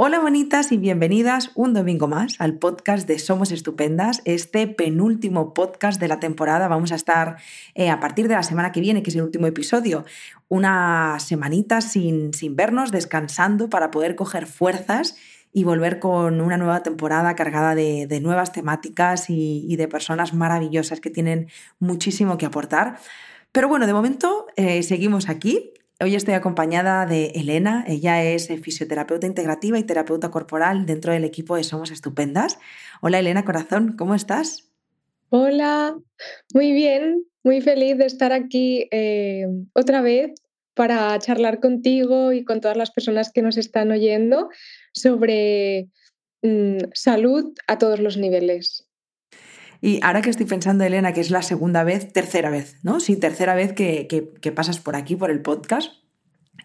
Hola bonitas y bienvenidas un domingo más al podcast de Somos Estupendas, este penúltimo podcast de la temporada. Vamos a estar eh, a partir de la semana que viene, que es el último episodio, una semanita sin, sin vernos, descansando para poder coger fuerzas y volver con una nueva temporada cargada de, nuevas temáticas y, de personas maravillosas que tienen muchísimo que aportar. Pero bueno, de momento eh, seguimos aquí Hoy estoy acompañada de Elena. Ella es fisioterapeuta integrativa y terapeuta corporal dentro del equipo de Somos Estupendas. Hola Elena Corazón, ¿cómo estás? Hola, muy bien, muy feliz de estar aquí eh, otra vez para charlar contigo y con todas las personas que nos están oyendo sobre mm, salud a todos los niveles. Y ahora que estoy pensando, Elena, que es la segunda vez, tercera vez, ¿no? Sí, tercera vez que, que, pasas por aquí, por el podcast,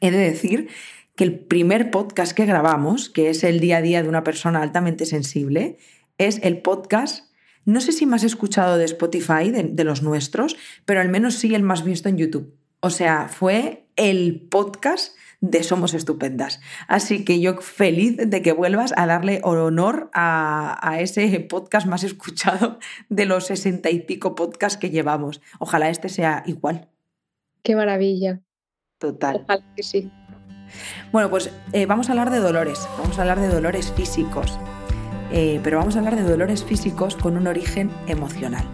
he de decir que el primer podcast que grabamos, que es el día a día de una persona altamente sensible, es el podcast, no sé si más escuchado de Spotify, de, de los nuestros, pero al menos sí el más visto en YouTube. O sea, fue el podcast de Somos Estupendas. Así que yo feliz de que vuelvas a darle honor a, ese podcast más escuchado de los sesenta y pico podcasts que llevamos. Ojalá este sea igual. Qué maravilla. Total. Ojalá que sí. Bueno, pues eh, vamos a hablar de dolores, vamos a hablar de dolores físicos, eh, pero vamos a hablar de dolores físicos con un origen emocional.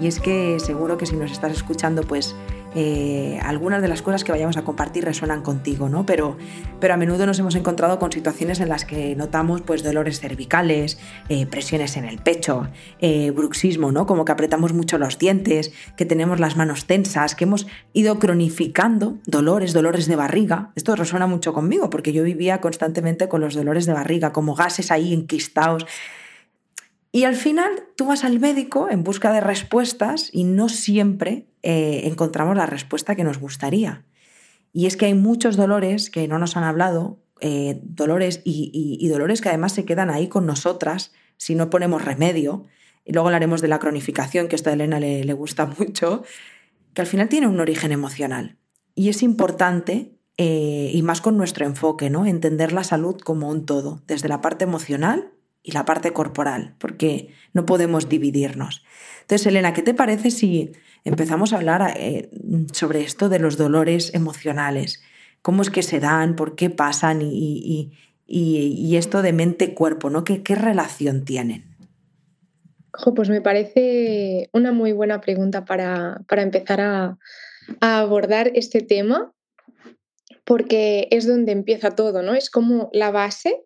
Y es que seguro que si nos estás escuchando, pues eh, algunas de las cosas que vayamos a compartir resuenan contigo, ¿no? Pero, pero a menudo nos hemos encontrado con situaciones en las que notamos pues, dolores cervicales, eh, presiones en el pecho, eh, bruxismo, ¿no? Como que apretamos mucho los dientes, que tenemos las manos tensas, que hemos ido cronificando dolores, dolores de barriga. Esto resuena mucho conmigo porque yo vivía constantemente con los dolores de barriga, como gases ahí enquistados. Y al final tú vas al médico en busca de respuestas y no siempre eh, encontramos la respuesta que nos gustaría. Y es que hay muchos dolores que no nos han hablado, eh, dolores y, dolores que además se quedan ahí con nosotras si no ponemos remedio. Y luego hablaremos de la cronificación, que esto a Elena le, gusta mucho, que al final tiene un origen emocional. Y es importante, eh, y más con nuestro enfoque, ¿no? entender la salud como un todo, desde la parte emocional y la parte corporal, porque no podemos dividirnos. Entonces, Elena, ¿qué te parece si empezamos a hablar eh, sobre esto de los dolores emocionales? ¿Cómo es que se dan? ¿Por qué pasan? Y, esto de mente-cuerpo, ¿no? ¿Qué, relación tienen? pues me parece una muy buena pregunta para, empezar a, a abordar este tema, porque es donde empieza todo, ¿no? Es como la base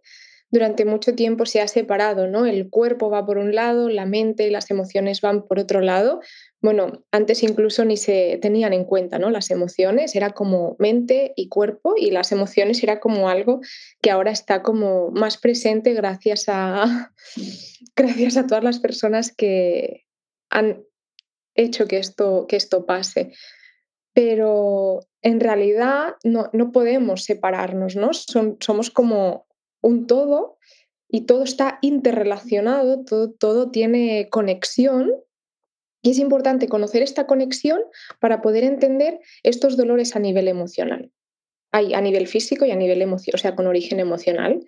durante mucho tiempo se ha separado, ¿no? El cuerpo va por un lado, la mente y las emociones van por otro lado. Bueno, antes incluso ni se tenían en cuenta, ¿no? Las emociones era como mente y cuerpo y las emociones era como algo que ahora está como más presente gracias a gracias a todas las personas que han hecho que esto, que esto pase. Pero en realidad no, no podemos separarnos, ¿no? Somos como un todo y todo está interrelacionado, todo, todo tiene conexión y es importante conocer esta conexión para poder entender estos dolores a nivel emocional. Hay a nivel físico y a nivel emocional, o sea, con origen emocional.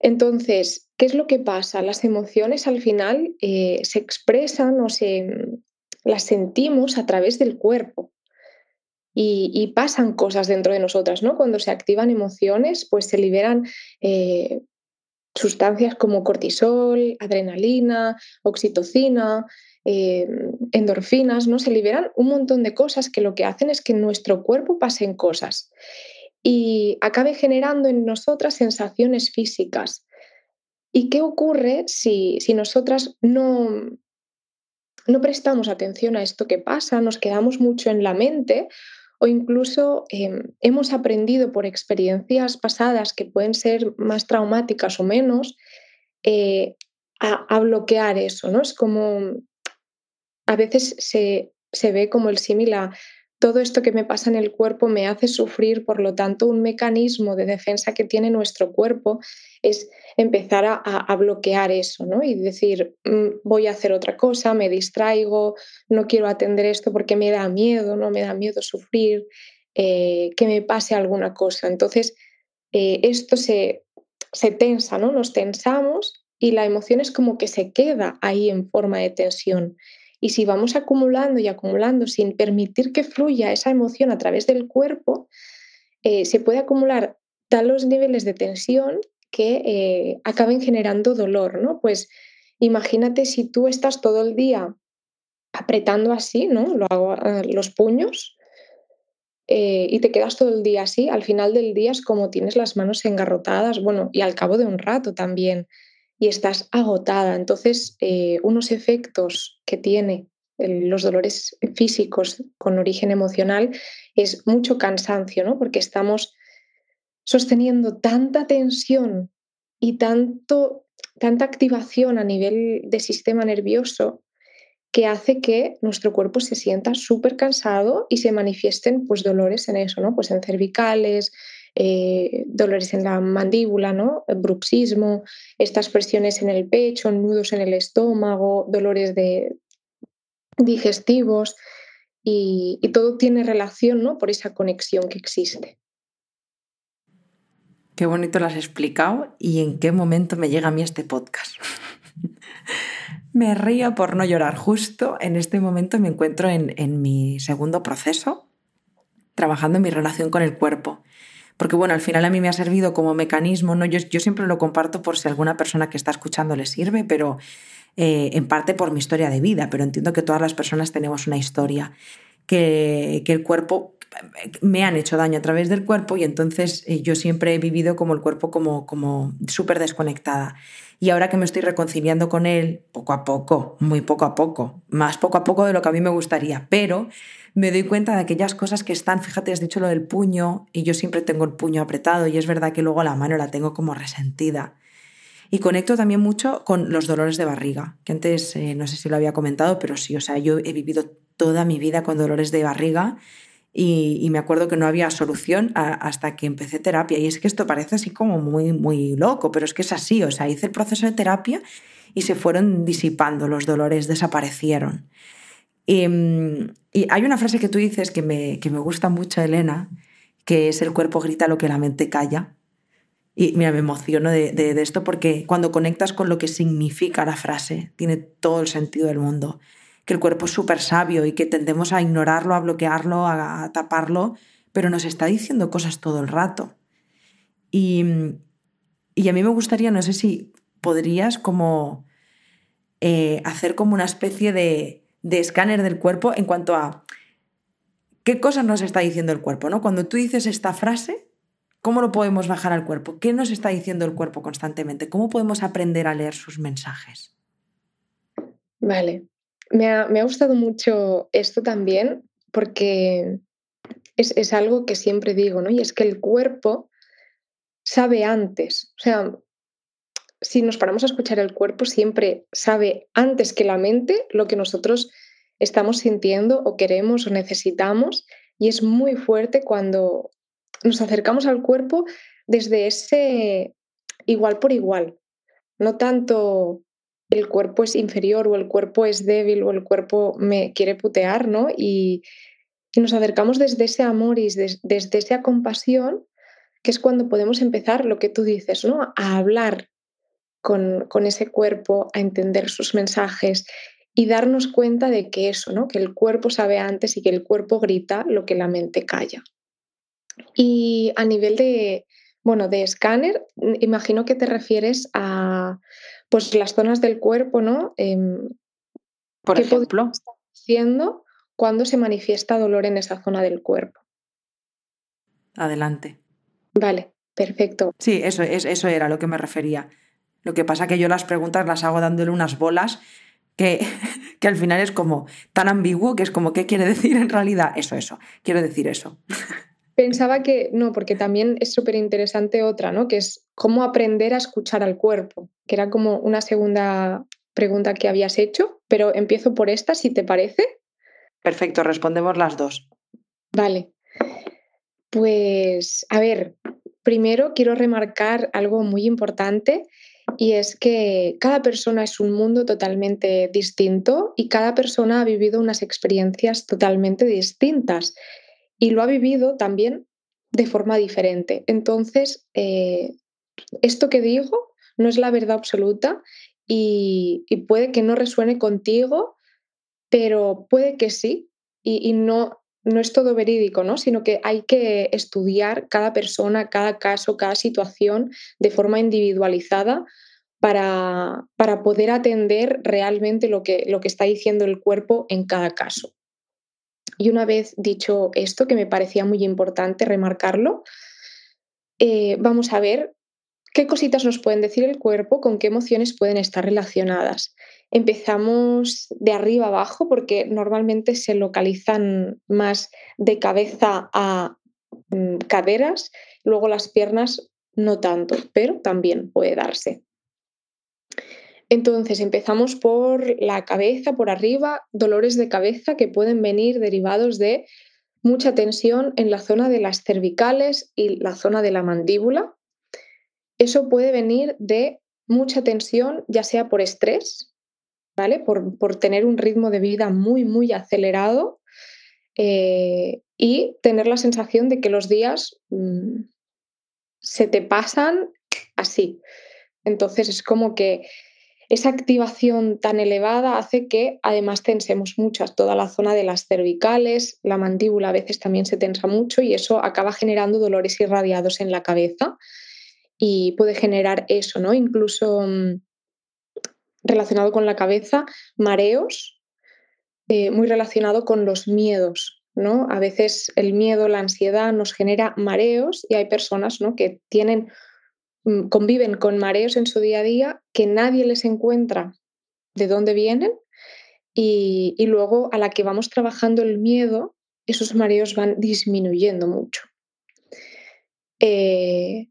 Entonces, ¿qué es lo que pasa? Las emociones al final eh, se expresan o se las sentimos a través del cuerpo y, pasan cosas dentro de nosotras, ¿no? Cuando se activan emociones, pues se liberan eh, sustancias como cortisol, adrenalina, oxitocina, eh, endorfinas, ¿no? Se liberan un montón de cosas que lo que hacen es que en nuestro cuerpo pasen cosas y acabe generando en nosotras sensaciones físicas. ¿Y qué ocurre si, si nosotras no, no prestamos atención a esto que pasa, nos quedamos mucho en la mente o incluso em, hemos aprendido por experiencias pasadas que pueden ser más traumáticas o menos eh, a, bloquear eso, ¿no? Es como a veces se, se ve como el símil a todo esto que me pasa en el cuerpo me hace sufrir, por lo tanto, un mecanismo de defensa que tiene nuestro cuerpo es empezar a, bloquear eso, ¿no? Y decir, mm, voy a hacer otra cosa, me distraigo, no quiero atender esto porque me da miedo, ¿no? Me da miedo sufrir, eh, que me pase alguna cosa. Entonces, eh, esto se, se tensa, ¿no? Nos tensamos y la emoción es como que se queda ahí en forma de tensión. Y si vamos acumulando y acumulando sin permitir que fluya esa emoción a través del cuerpo, eh, se puede acumular talos niveles de tensión que eh, acaben generando dolor, ¿no? Pues imagínate si tú estás todo el día apretando así, ¿no? Lo hago, los puños, eh, y te quedas todo el día así, al final del día es como tienes las manos engarrotadas, bueno, y al cabo de un rato también, y estás agotada. Entonces, eh, unos efectos que tiene los dolores físicos con origen emocional es mucho cansancio, ¿no? Porque estamos sosteniendo tanta tensión y tanto, tanta activación a nivel de sistema nervioso que hace que nuestro cuerpo se sienta súper cansado y se manifiesten pues, dolores en eso, ¿no? Pues en cervicales, eh, dolores en la mandíbula, ¿no? bruxismo, estas presiones en el pecho, nudos en el estómago, dolores de digestivos y, todo tiene relación ¿no? por esa conexión que existe. Qué bonito lo has explicado y en qué momento me llega a mí este podcast. Me río por no llorar. Justo en este momento me encuentro en, mi segundo proceso, trabajando en mi relación con el cuerpo. Porque bueno, al final a mí me ha servido como mecanismo, ¿no? Yo, yo siempre lo comparto por si alguna persona que está escuchando le sirve, pero eh, en parte por mi historia de vida, pero entiendo que todas las personas tenemos una historia, que, que el cuerpo me han hecho daño a través del cuerpo y entonces eh, yo siempre he vivido como el cuerpo como, como súper desconectada. Y ahora que me estoy reconciliando con él, poco a poco, muy poco a poco, más poco a poco de lo que a mí me gustaría, pero me doy cuenta de aquellas cosas que están, fíjate, has dicho lo del puño y yo siempre tengo el puño apretado y es verdad que luego la mano la tengo como resentida. Y conecto también mucho con los dolores de barriga, que antes eh, no sé si lo había comentado, pero sí, o sea, yo he vivido toda mi vida con dolores de barriga y, me acuerdo que no había solución hasta que empecé terapia. Y es que esto parece así como muy, muy loco, pero es que es así. O sea, hice el proceso de terapia y se fueron disipando, los dolores desaparecieron. Y, hay una frase que tú dices que me, que me gusta mucho, Elena, que es el cuerpo grita lo que la mente calla. Y mira, me emociono de, de, esto porque cuando conectas con lo que significa la frase, tiene todo el sentido del mundo que el cuerpo es súper sabio y que tendemos a ignorarlo, a bloquearlo, a, taparlo, pero nos está diciendo cosas todo el rato. Y, a mí me gustaría, no sé si podrías como eh, hacer como una especie de, de, escáner del cuerpo en cuanto a qué cosas nos está diciendo el cuerpo, ¿no? Cuando tú dices esta frase, ¿cómo lo podemos bajar al cuerpo? ¿Qué nos está diciendo el cuerpo constantemente? ¿Cómo podemos aprender a leer sus mensajes? Vale, me ha, gustado mucho esto también porque es, algo que siempre digo, ¿no? Y es que el cuerpo sabe antes. O sea, si nos paramos a escuchar el cuerpo, siempre sabe antes que la mente lo que nosotros estamos sintiendo o queremos o necesitamos. Y es muy fuerte cuando nos acercamos al cuerpo desde ese igual por igual. No tanto el cuerpo es inferior o el cuerpo es débil o el cuerpo me quiere putear, ¿no? Y, nos acercamos desde ese amor y desde, esa compasión, que es cuando podemos empezar lo que tú dices, ¿no? A hablar con, con ese cuerpo, a entender sus mensajes y darnos cuenta de que eso, ¿no? Que el cuerpo sabe antes y que el cuerpo grita lo que la mente calla. Y a nivel de, bueno, de escáner, imagino que te refieres a pues las zonas del cuerpo, ¿no? Em, Por ejemplo. haciendo cuando se manifiesta dolor en esa zona del cuerpo? Adelante. Vale, perfecto. Sí, eso, eso era lo que me refería. Lo que pasa que yo las preguntas las hago dándole unas bolas que, que al final es como tan ambiguo que es como, ¿qué quiere decir en realidad? Eso, eso, quiero decir eso. Pensaba que no, porque también es súper interesante otra, ¿no? Que es cómo aprender a escuchar al cuerpo, que era como una segunda pregunta que habías hecho, pero empiezo por esta, si te parece. Perfecto, respondemos las dos. Vale. Pues, a ver, primero quiero remarcar algo muy importante y es que cada persona es un mundo totalmente distinto y cada persona ha vivido unas experiencias totalmente distintas y lo ha vivido también de forma diferente. Entonces, eh, esto que digo no es la verdad absoluta y, puede que no resuene contigo, pero puede que sí, y, no, no es todo verídico, ¿no? Sino que hay que estudiar cada persona, cada caso, cada situación de forma individualizada para, para poder atender realmente lo que, lo que está diciendo el cuerpo en cada caso. Y una vez dicho esto, que me parecía muy importante remarcarlo, eh, vamos a ver qué cositas nos pueden decir el cuerpo, con qué emociones pueden estar relacionadas. Empezamos de arriba abajo porque normalmente se localizan más de cabeza a mm, caderas, luego las piernas no tanto, pero también puede darse. Entonces empezamos por la cabeza, por arriba, dolores de cabeza que pueden venir derivados de mucha tensión en la zona de las cervicales y la zona de la mandíbula. Eso puede venir de mucha tensión, ya sea por estrés, ¿vale? Por, tener un ritmo de vida muy, muy acelerado eh, y tener la sensación de que los días mm, se te pasan así. Entonces es como que esa activación tan elevada hace que además tensemos muchas, toda la zona de las cervicales, la mandíbula a veces también se tensa mucho y eso acaba generando dolores irradiados en la cabeza y puede generar eso, ¿no? Incluso mm, relacionado con la cabeza, mareos, eh, muy relacionado con los miedos, ¿no? A veces el miedo, la ansiedad nos genera mareos y hay personas ¿no? que tienen conviven con mareos en su día a día que nadie les encuentra de dónde vienen y, luego a la que vamos trabajando el miedo, esos mareos van disminuyendo mucho. Eh,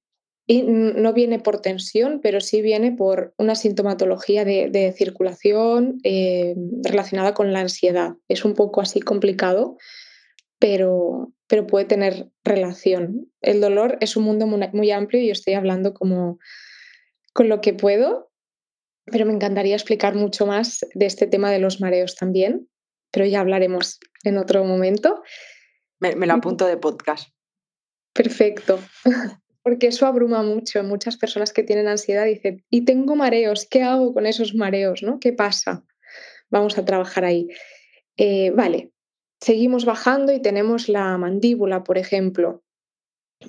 y no viene por tensión, pero sí viene por una sintomatología de, circulación eh, relacionada con la ansiedad. Es un poco así complicado, pero, pero puede tener relación. El dolor es un mundo muy, amplio y yo estoy hablando como con lo que puedo, pero me encantaría explicar mucho más de este tema de los mareos también, pero ya hablaremos en otro momento. Me, me lo apunto de podcast. Perfecto, porque eso abruma mucho. Muchas personas que tienen ansiedad dicen, y tengo mareos, ¿qué hago con esos mareos? ¿no? ¿Qué pasa? Vamos a trabajar ahí. Eh, vale, Seguimos bajando y tenemos la mandíbula, por ejemplo.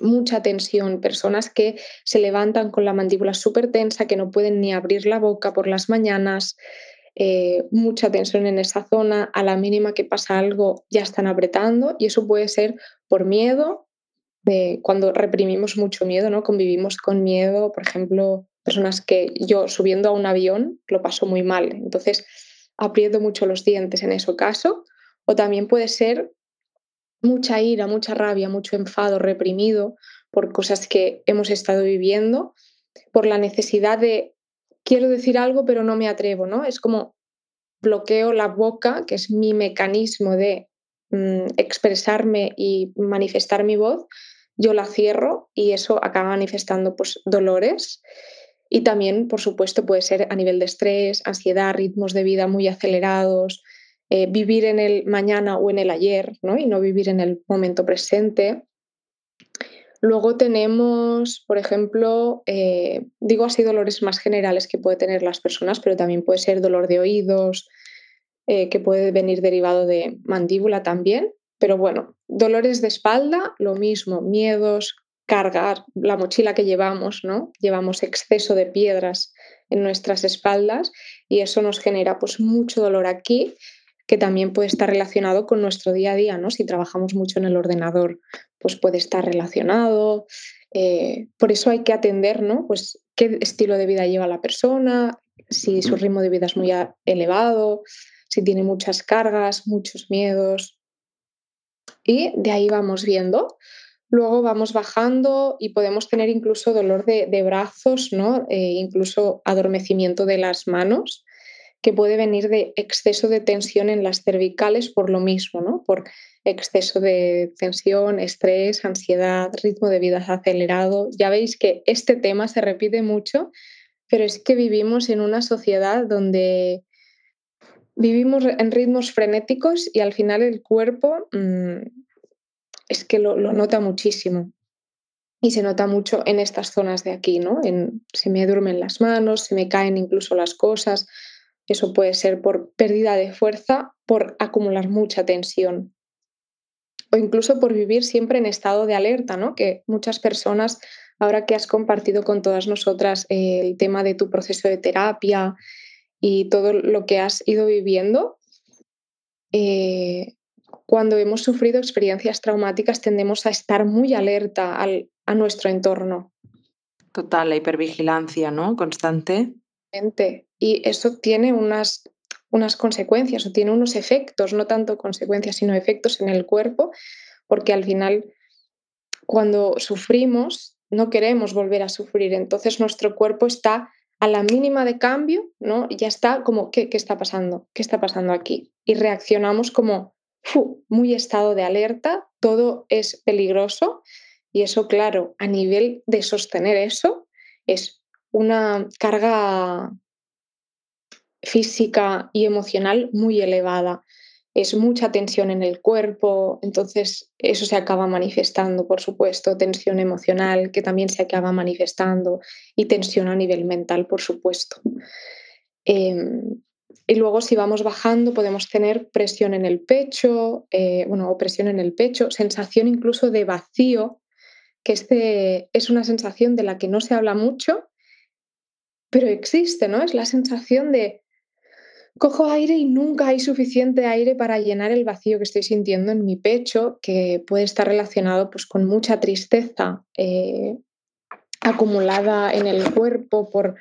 Mucha tensión, personas que se levantan con la mandíbula súper tensa, que no pueden ni abrir la boca por las mañanas, eh, mucha tensión en esa zona, a la mínima que pasa algo ya están apretando y eso puede ser por miedo, de cuando reprimimos mucho miedo, ¿no? Convivimos con miedo, por ejemplo, personas que yo subiendo a un avión lo paso muy mal, entonces aprieto mucho los dientes en ese caso o también puede ser mucha ira, mucha rabia, mucho enfado reprimido por cosas que hemos estado viviendo, por la necesidad de quiero decir algo pero no me atrevo, ¿no? Es como bloqueo la boca, que es mi mecanismo de mm, expresarme y manifestar mi voz, yo la cierro y eso acaba manifestando pues, dolores. Y también, por supuesto, puede ser a nivel de estrés, ansiedad, ritmos de vida muy acelerados, eh, vivir en el mañana o en el ayer ¿no? y no vivir en el momento presente. Luego tenemos, por ejemplo, eh, digo así dolores más generales que puede tener las personas, pero también puede ser dolor de oídos, eh, que puede venir derivado de mandíbula también. Pero bueno, dolores de espalda, lo mismo, miedos, cargar la mochila que llevamos, ¿no? Llevamos exceso de piedras en nuestras espaldas y eso nos genera pues mucho dolor aquí que también puede estar relacionado con nuestro día a día, ¿no? Si trabajamos mucho en el ordenador, pues puede estar relacionado. Eh, por eso hay que atender, ¿no? Pues qué estilo de vida lleva la persona, si su ritmo de vida es muy elevado, si tiene muchas cargas, muchos miedos. Y de ahí vamos viendo. Luego vamos bajando y podemos tener incluso dolor de, brazos, ¿no? Eh, incluso adormecimiento de las manos que puede venir de exceso de tensión en las cervicales por lo mismo, ¿no? Por exceso de tensión, estrés, ansiedad, ritmo de vida acelerado. Ya veis que este tema se repite mucho, pero es que vivimos en una sociedad donde vivimos en ritmos frenéticos y al final el cuerpo mm, es que lo, nota muchísimo. y se nota mucho en estas zonas de aquí, ¿no? En, se me duermen las manos, se me caen incluso las cosas. Eso puede ser por pérdida de fuerza, por acumular mucha tensión o incluso por vivir siempre en estado de alerta, ¿no? Que muchas personas, ahora que has compartido con todas nosotras eh, el tema de tu proceso de terapia y todo lo que has ido viviendo, eh, cuando hemos sufrido experiencias traumáticas tendemos a estar muy alerta al, a nuestro entorno. Total, la hipervigilancia, ¿no? Constante. Y eso tiene unas, unas consecuencias o tiene unos efectos, no tanto consecuencias, sino efectos en el cuerpo, porque al final cuando sufrimos no queremos volver a sufrir, entonces nuestro cuerpo está a la mínima de cambio, ¿no? Ya está como, ¿qué, qué está pasando? ¿Qué está pasando aquí? Y reaccionamos como muy estado de alerta, todo es peligroso y eso, claro, a nivel de sostener eso, es una carga física y emocional muy elevada. Es mucha tensión en el cuerpo, entonces eso se acaba manifestando, por supuesto, tensión emocional que también se acaba manifestando y tensión a nivel mental, por supuesto. Em, y luego si vamos bajando podemos tener presión en el pecho, eh, bueno, presión en el pecho, sensación incluso de vacío que este es una sensación de la que no se habla mucho, pero existe, ¿no? Es la sensación de cojo aire y nunca hay suficiente aire para llenar el vacío que estoy sintiendo en mi pecho, que puede estar relacionado pues, con mucha tristeza eh, acumulada en el cuerpo por,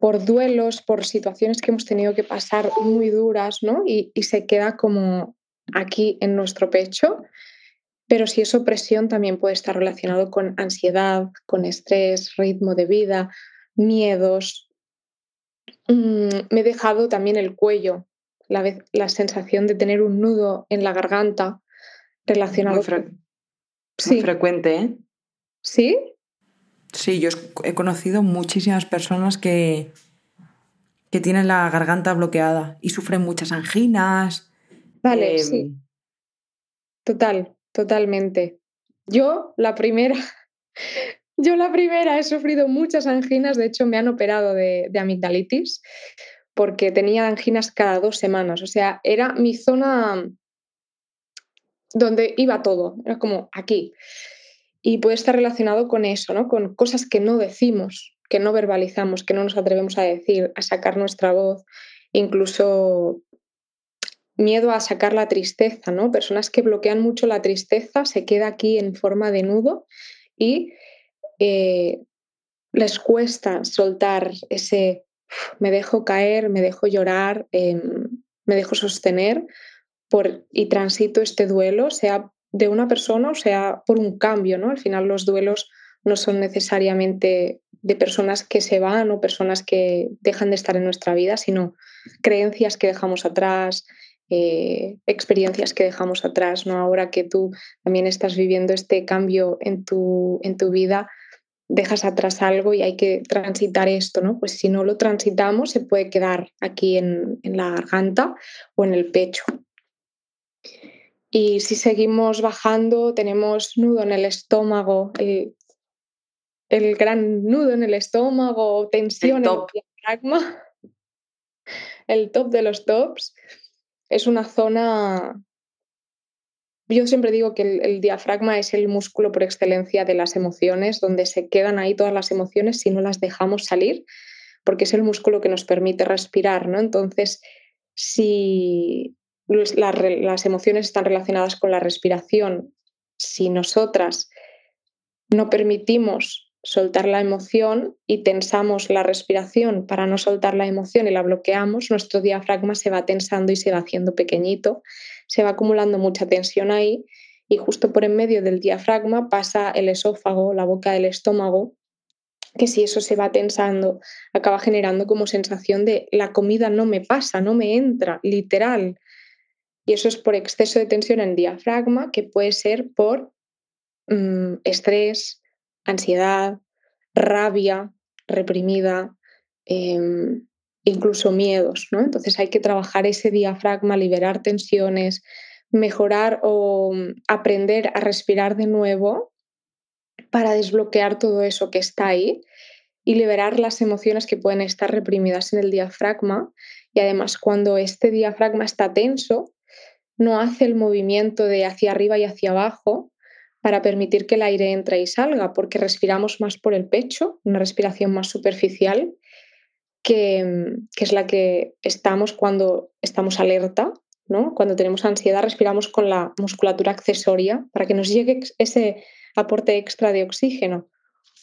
por duelos, por situaciones que hemos tenido que pasar muy duras, ¿no? Y, y se queda como aquí en nuestro pecho. Pero si es opresión, también puede estar relacionado con ansiedad, con estrés, ritmo de vida, miedos. Mm, me he dejado también el cuello, la, la, sensación de tener un nudo en la garganta relacionado muy, sí. frecuente, ¿eh? ¿Sí? Sí, yo he conocido muchísimas personas que, que tienen la garganta bloqueada y sufren muchas anginas. Vale, sí. Em, Total. Totalmente. Yo, la primera, yo la primera he sufrido muchas anginas, de hecho me han operado de, amigdalitis porque tenía anginas cada dos semanas, o sea, era mi zona donde iba todo, era como aquí. Y puede estar relacionado con eso, ¿no? Con cosas que no decimos, que no verbalizamos, que no nos atrevemos a decir, a sacar nuestra voz, incluso miedo a sacar la tristeza, ¿no? Personas que bloquean mucho la tristeza se queda aquí en forma de nudo y eh, les cuesta soltar ese me dejo caer, me dejo llorar, em, me dejo sostener y transito este duelo, sea de una persona o sea por un cambio, ¿no? Al final los duelos no son necesariamente de personas que se van o personas que dejan de estar en nuestra vida, sino creencias que dejamos atrás, eh, experiencias que dejamos atrás, ¿no? Ahora que tú también estás viviendo este cambio en tu, en tu vida, dejas atrás algo y hay que transitar esto, ¿no? Pues si no lo transitamos, se puede quedar aquí en, la garganta o en el pecho. Y si seguimos bajando, tenemos nudo en el estómago, el, el gran nudo en el estómago, tensión en el diafragma, el top de los tops es una zona... Yo siempre digo que el, diafragma es el músculo por excelencia de las emociones, donde se quedan ahí todas las emociones si no las dejamos salir, porque es el músculo que nos permite respirar, ¿no? Entonces, si las emociones están relacionadas con la respiración, si nosotras no permitimos soltar la emoción y tensamos la respiración para no soltar la emoción y la bloqueamos, nuestro diafragma se va tensando y se va haciendo pequeñito, se va acumulando mucha tensión ahí y justo por en medio del diafragma pasa el esófago, la boca del estómago, que si eso se va tensando, acaba generando como sensación de la comida no me pasa, no me entra, literal. Y eso es por exceso de tensión en el diafragma, que puede ser por mm, estrés, ansiedad, rabia reprimida, em, incluso miedos. ¿no? Entonces hay que trabajar ese diafragma, liberar tensiones, mejorar o mm, aprender a respirar de nuevo para desbloquear todo eso que está ahí y liberar las emociones que pueden estar reprimidas en el diafragma. Y además, cuando este diafragma está tenso, no hace el movimiento de hacia arriba y hacia abajo para permitir que el aire entre y salga, porque respiramos más por el pecho, una respiración más superficial, que, que es la que estamos cuando estamos alerta, ¿no? Cuando tenemos ansiedad respiramos con la musculatura accesoria para que nos llegue ese aporte extra de oxígeno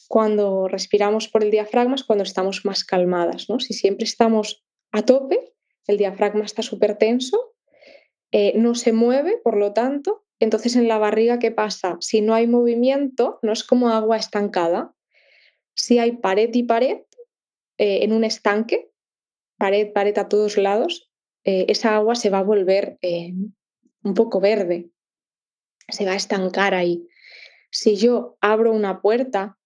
cuando respiramos por el diafragma es cuando estamos más calmadas. ¿no? Si siempre estamos a tope, el diafragma está súper tenso, eh, no se mueve, por lo tanto, entonces en la barriga, ¿qué pasa? Si no hay movimiento, no es como agua estancada. Si hay pared y pared eh, en un estanque, pared, pared a todos lados, eh, esa agua se va a volver un poco verde, se va a estancar ahí. Si yo abro una puerta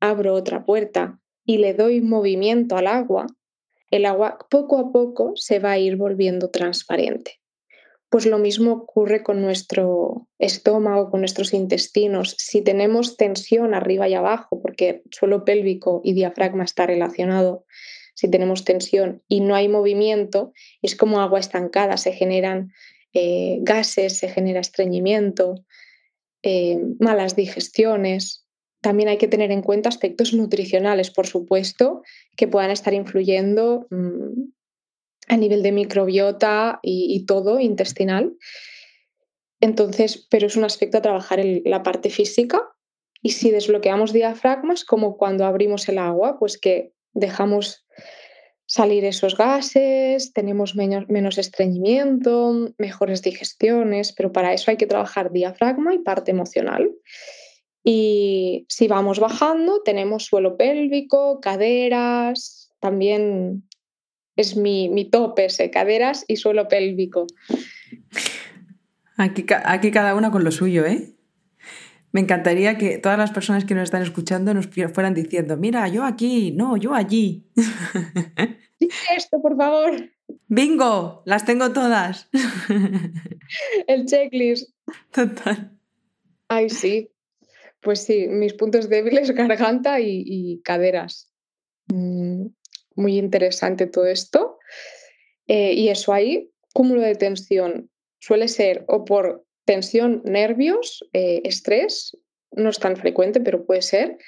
abro otra puerta y le doy movimiento al agua, el agua poco a poco se va a ir volviendo transparente. Pues lo mismo ocurre con nuestro estómago, con nuestros intestinos. Si tenemos tensión arriba y abajo, porque suelo pélvico y diafragma está relacionado, si tenemos tensión y no hay movimiento, es como agua estancada, se generan eh, gases, se genera estreñimiento, eh, malas digestiones, también hay que tener en cuenta aspectos nutricionales, por supuesto, que puedan estar influyendo mm, a nivel de microbiota y, todo intestinal. Entonces, pero es un aspecto a trabajar en la parte física. Y si desbloqueamos diafragmas, como cuando abrimos el agua, pues que dejamos salir esos gases, tenemos menos, menos, estreñimiento, mejores digestiones, pero para eso hay que trabajar diafragma y parte emocional. Y si vamos bajando, tenemos suelo pélvico, caderas, también es mi, mi tope ese, caderas y suelo pélvico. Aquí, aquí cada una con lo suyo, ¿eh? Me encantaría que todas las personas que nos están escuchando nos fueran diciendo, mira, yo aquí, no, yo allí. Dice esto, por favor. Bingo, las tengo todas. El checklist. Total. Ay, sí. Pues sí, mis puntos débiles, garganta y, caderas. Mm, muy interesante todo esto. Eh, y eso ahí, cúmulo de tensión. Suele ser o por tensión, nervios, eh, estrés, no es tan frecuente, pero puede ser,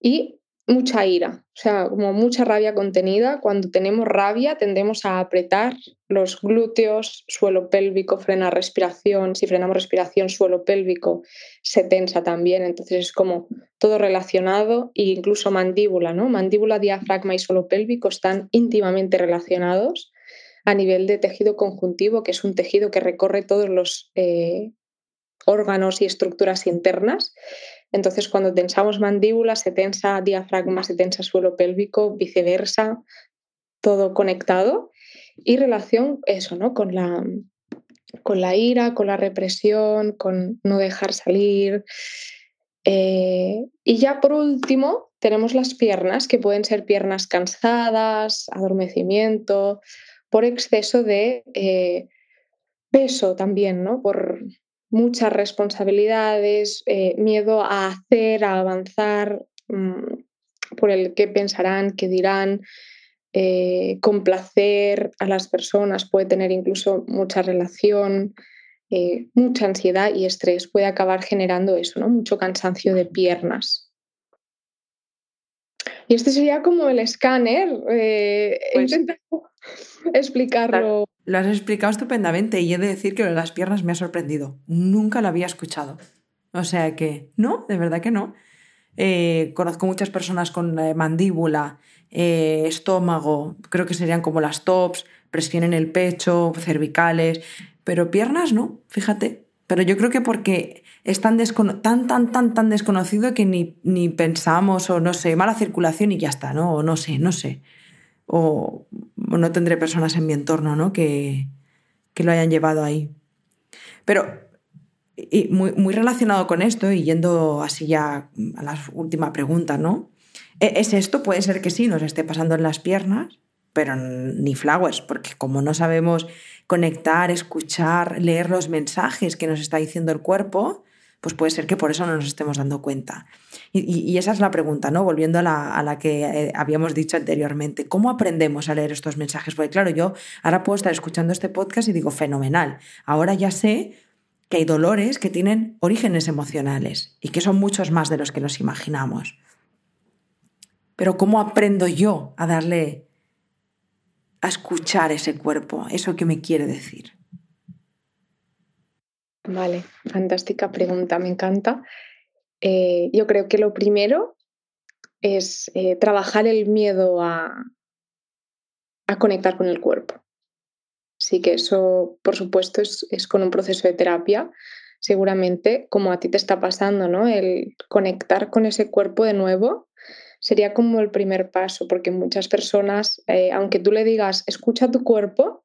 y mucha ira, o sea, como mucha rabia contenida. Cuando tenemos rabia tendemos a apretar los glúteos, suelo pélvico, frena respiración. Si frenamos respiración, suelo pélvico se tensa también. Entonces es como todo relacionado e incluso mandíbula, ¿no? Mandíbula, diafragma y suelo pélvico están íntimamente relacionados a nivel de tejido conjuntivo, que es un tejido que recorre todos los eh, órganos y estructuras internas. Entonces, cuando tensamos mandíbula, se tensa diafragma, se tensa suelo pélvico, viceversa, todo conectado. Y relación, eso, ¿no? Con la, con la ira, con la represión, con no dejar salir. Eh, y ya por último, tenemos las piernas, que pueden ser piernas cansadas, adormecimiento, por exceso de eh, peso también, ¿no? Por, muchas responsabilidades, eh, miedo a hacer, a avanzar, mm, por el qué pensarán, qué dirán, eh, complacer a las personas, puede tener incluso mucha relación, eh, mucha ansiedad y estrés, puede acabar generando eso, ¿no? Mucho cansancio de piernas. Y este sería como el escáner. Eh, pues, explicarlo. Lo has explicado estupendamente y he de decir que las piernas me ha sorprendido. Nunca lo había escuchado. O sea que, no, de verdad que no. Eh, conozco muchas personas con eh, mandíbula, estómago, creo que serían como las tops, presión en el pecho, cervicales, pero piernas no, fíjate. Pero yo creo que porque es tan, tan, tan, tan, desconocido que ni, ni pensamos, o no sé, mala circulación y ya está, ¿no? O no sé, no sé. O, no tendré personas en mi entorno, ¿no? Que, que lo hayan llevado ahí. Pero muy, muy, relacionado con esto, y yendo así ya a la última pregunta, ¿no? ¿E-, ¿Es esto? Puede ser que sí, nos esté pasando en las piernas, pero ni flowers, porque como no sabemos conectar, escuchar, leer los mensajes que nos está diciendo el cuerpo, pues puede ser que por eso no nos estemos dando cuenta. Y, esa es la pregunta, ¿no? Volviendo a la, a la que eh, habíamos dicho anteriormente. ¿Cómo aprendemos a leer estos mensajes? Porque claro, yo ahora puedo estar escuchando este podcast y digo, fenomenal. Ahora ya sé que hay dolores que tienen orígenes emocionales y que son muchos más de los que nos imaginamos. Pero ¿cómo aprendo yo a darle, a escuchar ese cuerpo, eso que me quiere decir? Vale, fantástica pregunta, me encanta. Eh, yo creo que lo primero es eh, trabajar el miedo a, a, conectar con el cuerpo. Sí que eso, por supuesto, es, es, con un proceso de terapia, seguramente, como a ti te está pasando, ¿no? El conectar con ese cuerpo de nuevo sería como el primer paso, porque muchas personas, eh, aunque tú le digas, escucha tu cuerpo,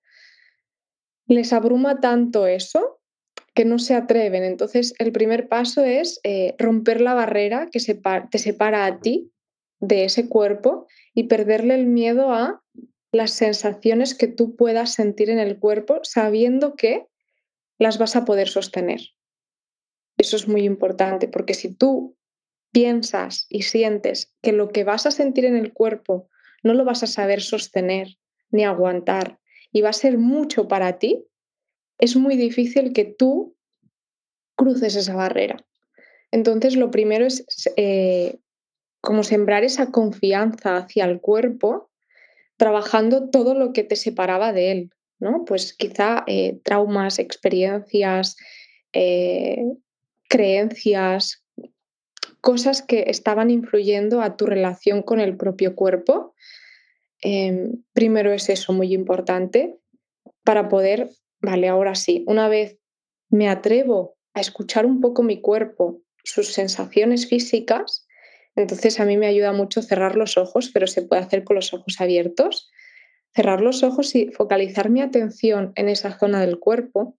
les abruma tanto eso que no se atreven. Entonces, el primer paso es eh, romper la barrera que te separa a ti de ese cuerpo y perderle el miedo a las sensaciones que tú puedas sentir en el cuerpo sabiendo que las vas a poder sostener. Eso es muy importante porque si tú piensas y sientes que lo que vas a sentir en el cuerpo no lo vas a saber sostener ni aguantar y va a ser mucho para ti, es muy difícil que tú cruces esa barrera. Entonces, lo primero es eh, como sembrar esa confianza hacia el cuerpo, trabajando todo lo que te separaba de él, ¿no? Pues quizá eh, traumas, experiencias, eh, creencias, cosas que estaban influyendo a tu relación con el propio cuerpo. Em, primero es eso muy importante para poder vale, ahora sí, una vez me atrevo a escuchar un poco mi cuerpo, sus sensaciones físicas, entonces a mí me ayuda mucho cerrar los ojos, pero se puede hacer con los ojos abiertos. Cerrar los ojos y focalizar mi atención en esa zona del cuerpo,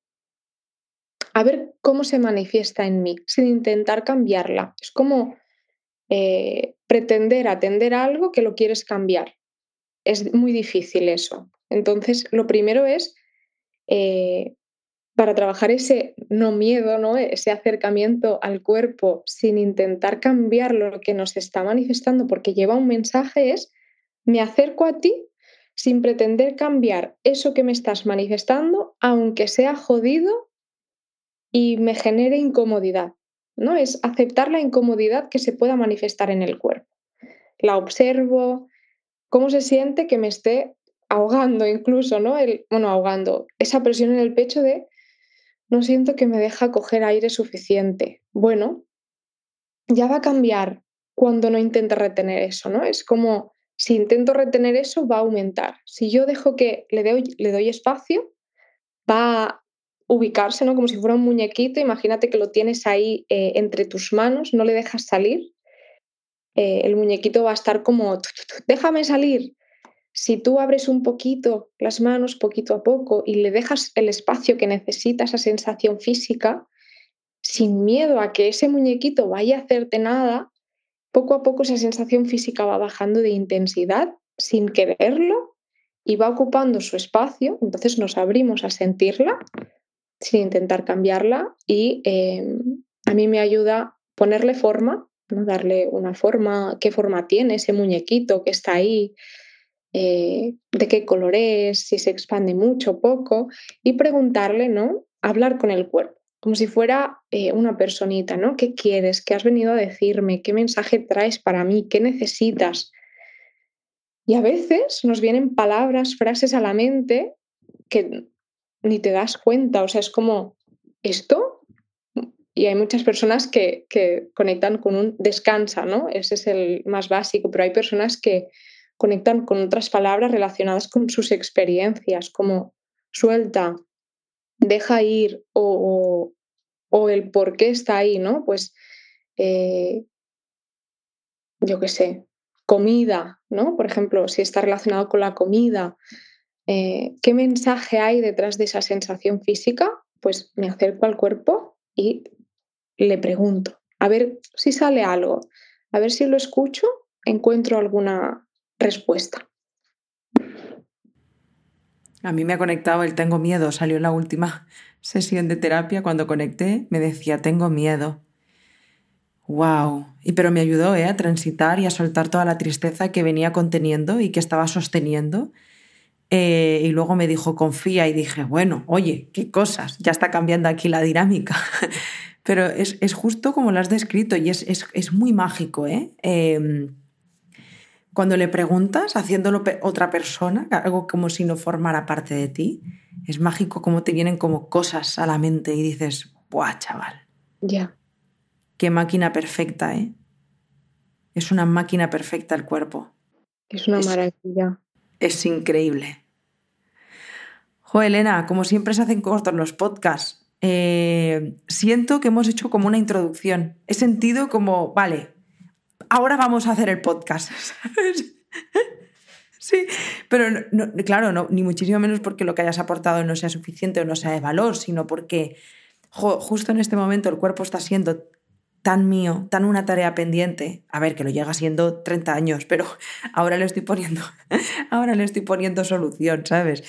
a ver cómo se manifiesta en mí, sin intentar cambiarla. Es como eh, pretender atender algo que lo quieres cambiar. Es muy difícil eso. Entonces, lo primero es eh, para trabajar ese no miedo, ¿no? ese acercamiento al cuerpo sin intentar cambiar lo que nos está manifestando, porque lleva un mensaje, es, me acerco a ti sin pretender cambiar eso que me estás manifestando, aunque sea jodido y me genere incomodidad. ¿no? Es aceptar la incomodidad que se pueda manifestar en el cuerpo. La observo, cómo se siente que me esté ahogando incluso, ¿no? El, bueno, ahogando, esa presión en el pecho de no siento que me deja coger aire suficiente. Bueno, ya va a cambiar cuando no intente retener eso, ¿no? Es como si intento retener eso, va a aumentar. Si yo dejo que le doy, le doy espacio, va a ubicarse, ¿no? Como si fuera un muñequito. Imagínate que lo tienes ahí eh, entre tus manos, no le dejas salir. Eh, el muñequito va a estar como, déjame salir, si tú abres un poquito las manos poquito a poco y le dejas el espacio que necesita esa sensación física, sin miedo a que ese muñequito vaya a hacerte nada, poco a poco esa sensación física va bajando de intensidad sin quererlo y va ocupando su espacio, entonces nos abrimos a sentirla sin intentar cambiarla y em, a mí me ayuda ponerle forma, darle una forma, qué forma tiene ese muñequito que está ahí, eh, de qué color es, si se expande mucho o poco, y preguntarle, ¿no? Hablar con el cuerpo, como si fuera eh, una personita, ¿no? ¿Qué quieres? ¿Qué has venido a decirme? ¿Qué mensaje traes para mí? ¿Qué necesitas? Y a veces nos vienen palabras, frases a la mente que ni te das cuenta, o sea, es como, ¿esto? Y hay muchas personas que, que conectan con un descansa, ¿no? Ese es el más básico, pero hay personas que conectan con otras palabras relacionadas con sus experiencias, como suelta, deja ir o, el por qué está ahí, ¿no? Pues eh, yo qué sé, comida, ¿no? Por ejemplo, si está relacionado con la comida, eh, ¿qué mensaje hay detrás de esa sensación física? Pues me acerco al cuerpo y le pregunto, a ver si sale algo, a ver si lo escucho, encuentro alguna respuesta. A mí me ha conectado el tengo miedo, salió en la última sesión de terapia, cuando conecté, me decía, tengo miedo. ¡Wow! Y pero me ayudó ¿eh? a transitar y a soltar toda la tristeza que venía conteniendo y que estaba sosteniendo. Eh, y luego me dijo, confía, y dije, bueno, oye, qué cosas, ya está cambiando aquí la dinámica. pero es, justo como lo has descrito y es, es, muy mágico, ¿eh? Em, cuando le preguntas, haciéndolo otra persona, algo como si no formara parte de ti, es mágico como te vienen como cosas a la mente y dices, ¡buah, chaval! Ya. Qué máquina perfecta, ¿eh? Es una máquina perfecta el cuerpo. Es una maravilla. Es increíble. Jo, Elena, como siempre se hacen cortos los podcasts. Eh, siento que hemos hecho como una introducción. He sentido como, vale, ahora vamos a hacer el podcast. Sí, pero claro, no, ni muchísimo menos porque lo que hayas aportado no sea suficiente o no sea de valor, sino porque justo en este momento el cuerpo está siendo tan mío, tan una tarea pendiente. A ver, que lo llega siendo 30 años, pero ahora le estoy poniendo, ahora le estoy poniendo solución, ¿sabes?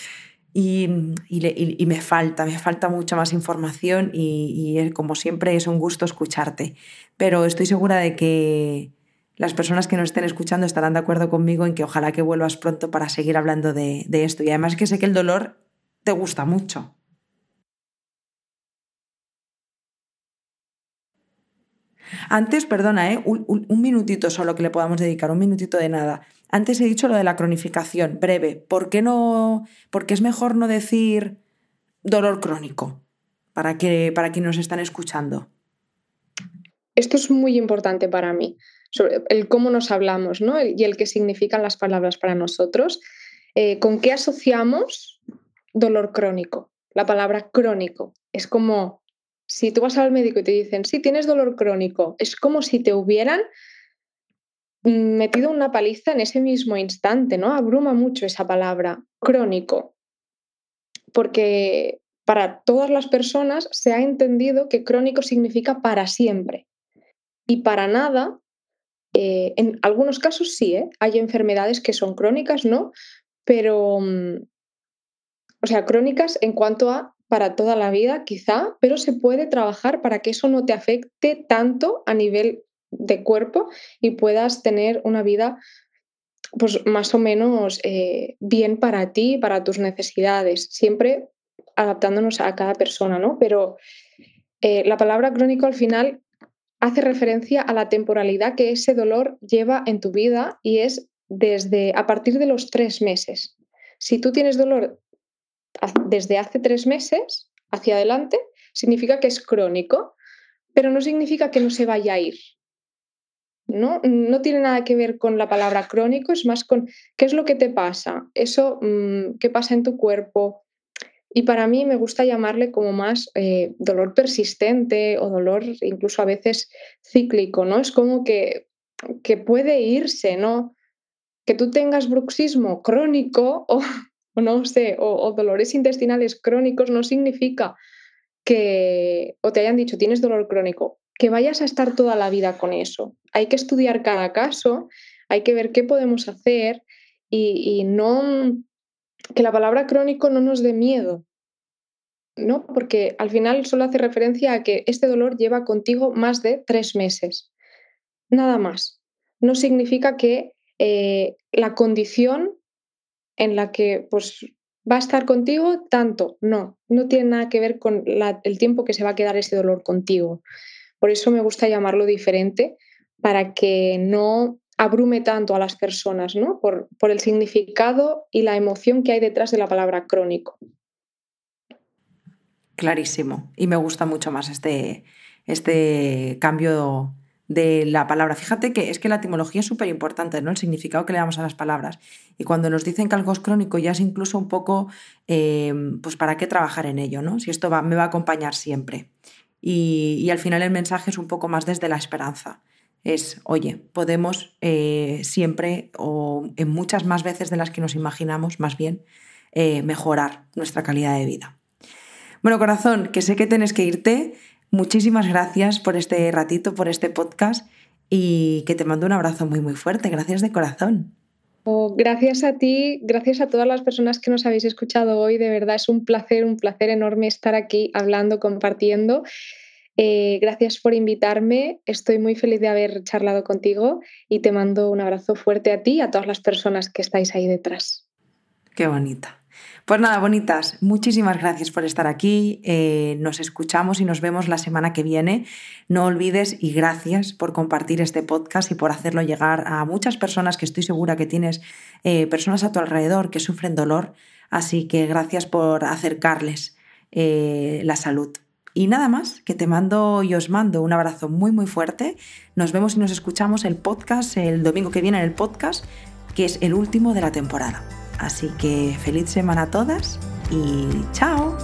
Y, me falta, me falta mucha más información y, y como siempre es un gusto escucharte. Pero estoy segura de que, las personas que nos estén escuchando estarán de acuerdo conmigo en que ojalá que vuelvas pronto para seguir hablando de, esto. Y además que sé que el dolor te gusta mucho. Antes, perdona, ¿eh? un, minutito solo que le podamos dedicar, un minutito de nada. Antes he dicho lo de la cronificación, breve. ¿Por qué no? Porque es mejor no decir dolor crónico para que para quienes nos están escuchando. Esto es muy importante para mí sobre el cómo nos hablamos ¿no? y el que significan las palabras para nosotros. Eh, ¿Con qué asociamos dolor crónico? La palabra crónico es como si tú vas al médico y te dicen, sí, tienes dolor crónico, es como si te hubieran metido una paliza en ese mismo instante, ¿no? Abruma mucho esa palabra, crónico, porque para todas las personas se ha entendido que crónico significa para siempre. Y para nada eh, en algunos casos sí, ¿eh? hay enfermedades que son crónicas, ¿no? Pero, mm, o sea, crónicas en cuanto a para toda la vida, quizá, pero se puede trabajar para que eso no te afecte tanto a nivel de cuerpo y puedas tener una vida pues más o menos eh, bien para ti, para tus necesidades, siempre adaptándonos a cada persona, ¿no? Pero la palabra crónico al final hace referencia a la temporalidad que ese dolor lleva en tu vida y es desde a partir de los tres meses. Si tú tienes dolor desde hace tres meses hacia adelante, significa que es crónico, pero no significa que no se vaya a ir. ¿No? no tiene nada que ver con la palabra crónico, es más con qué es lo que te pasa, eso, mm, qué pasa en tu cuerpo, y para mí me gusta llamarle como más eh, dolor persistente o dolor incluso a veces cíclico, ¿no? Es como que, que puede irse, ¿no? Que tú tengas bruxismo crónico o, no sé, o, dolores intestinales crónicos no significa que, o te hayan dicho tienes dolor crónico, que vayas a estar toda la vida con eso. Hay que estudiar cada caso, hay que ver qué podemos hacer y, no que la palabra crónico no nos dé miedo, ¿no? Porque al final solo hace referencia a que este dolor lleva contigo más de tres meses. Nada más. No significa que eh, la condición en la que pues, va a estar contigo tanto. No, no tiene nada que ver con el tiempo que se va a quedar ese dolor contigo. Por eso me gusta llamarlo diferente, para que no abrume tanto a las personas, ¿no? Por, el significado y la emoción que hay detrás de la palabra crónico. Clarísimo. Y me gusta mucho más este, este cambio de la palabra. Fíjate que es que la etimología es súper importante, ¿no? El significado que le damos a las palabras. Y cuando nos dicen que algo es crónico, ya es incluso un poco, em, pues, ¿para qué trabajar en ello, ¿no? Si esto me va a acompañar siempre. Y, al final el mensaje es un poco más desde la esperanza es, oye, podemos eh, siempre o en muchas más veces de las que nos imaginamos, más bien, eh, mejorar nuestra calidad de vida. Bueno, corazón, que sé que tienes que irte. Muchísimas gracias por este ratito, por este podcast y que te mando un abrazo muy, muy fuerte. Gracias de corazón. Gracias a ti, gracias a todas las personas que nos habéis escuchado hoy. De verdad es un placer, un placer enorme estar aquí hablando, compartiendo. Eh, gracias por invitarme. Estoy muy feliz de haber charlado contigo y te mando un abrazo fuerte a ti y a todas las personas que estáis ahí detrás. Qué bonita. Pues nada, bonitas, muchísimas gracias por estar aquí. Eh, nos escuchamos y nos vemos la semana que viene. No olvides y gracias por compartir este podcast y por hacerlo llegar a muchas personas que estoy segura que tienes eh, personas a tu alrededor que sufren dolor. Así que gracias por acercarles eh, la salud. Y nada más, que te mando y os mando un abrazo muy muy fuerte. Nos vemos y nos escuchamos el podcast el domingo que viene en el podcast, que es el último de la temporada. Así que feliz semana a todas y chao.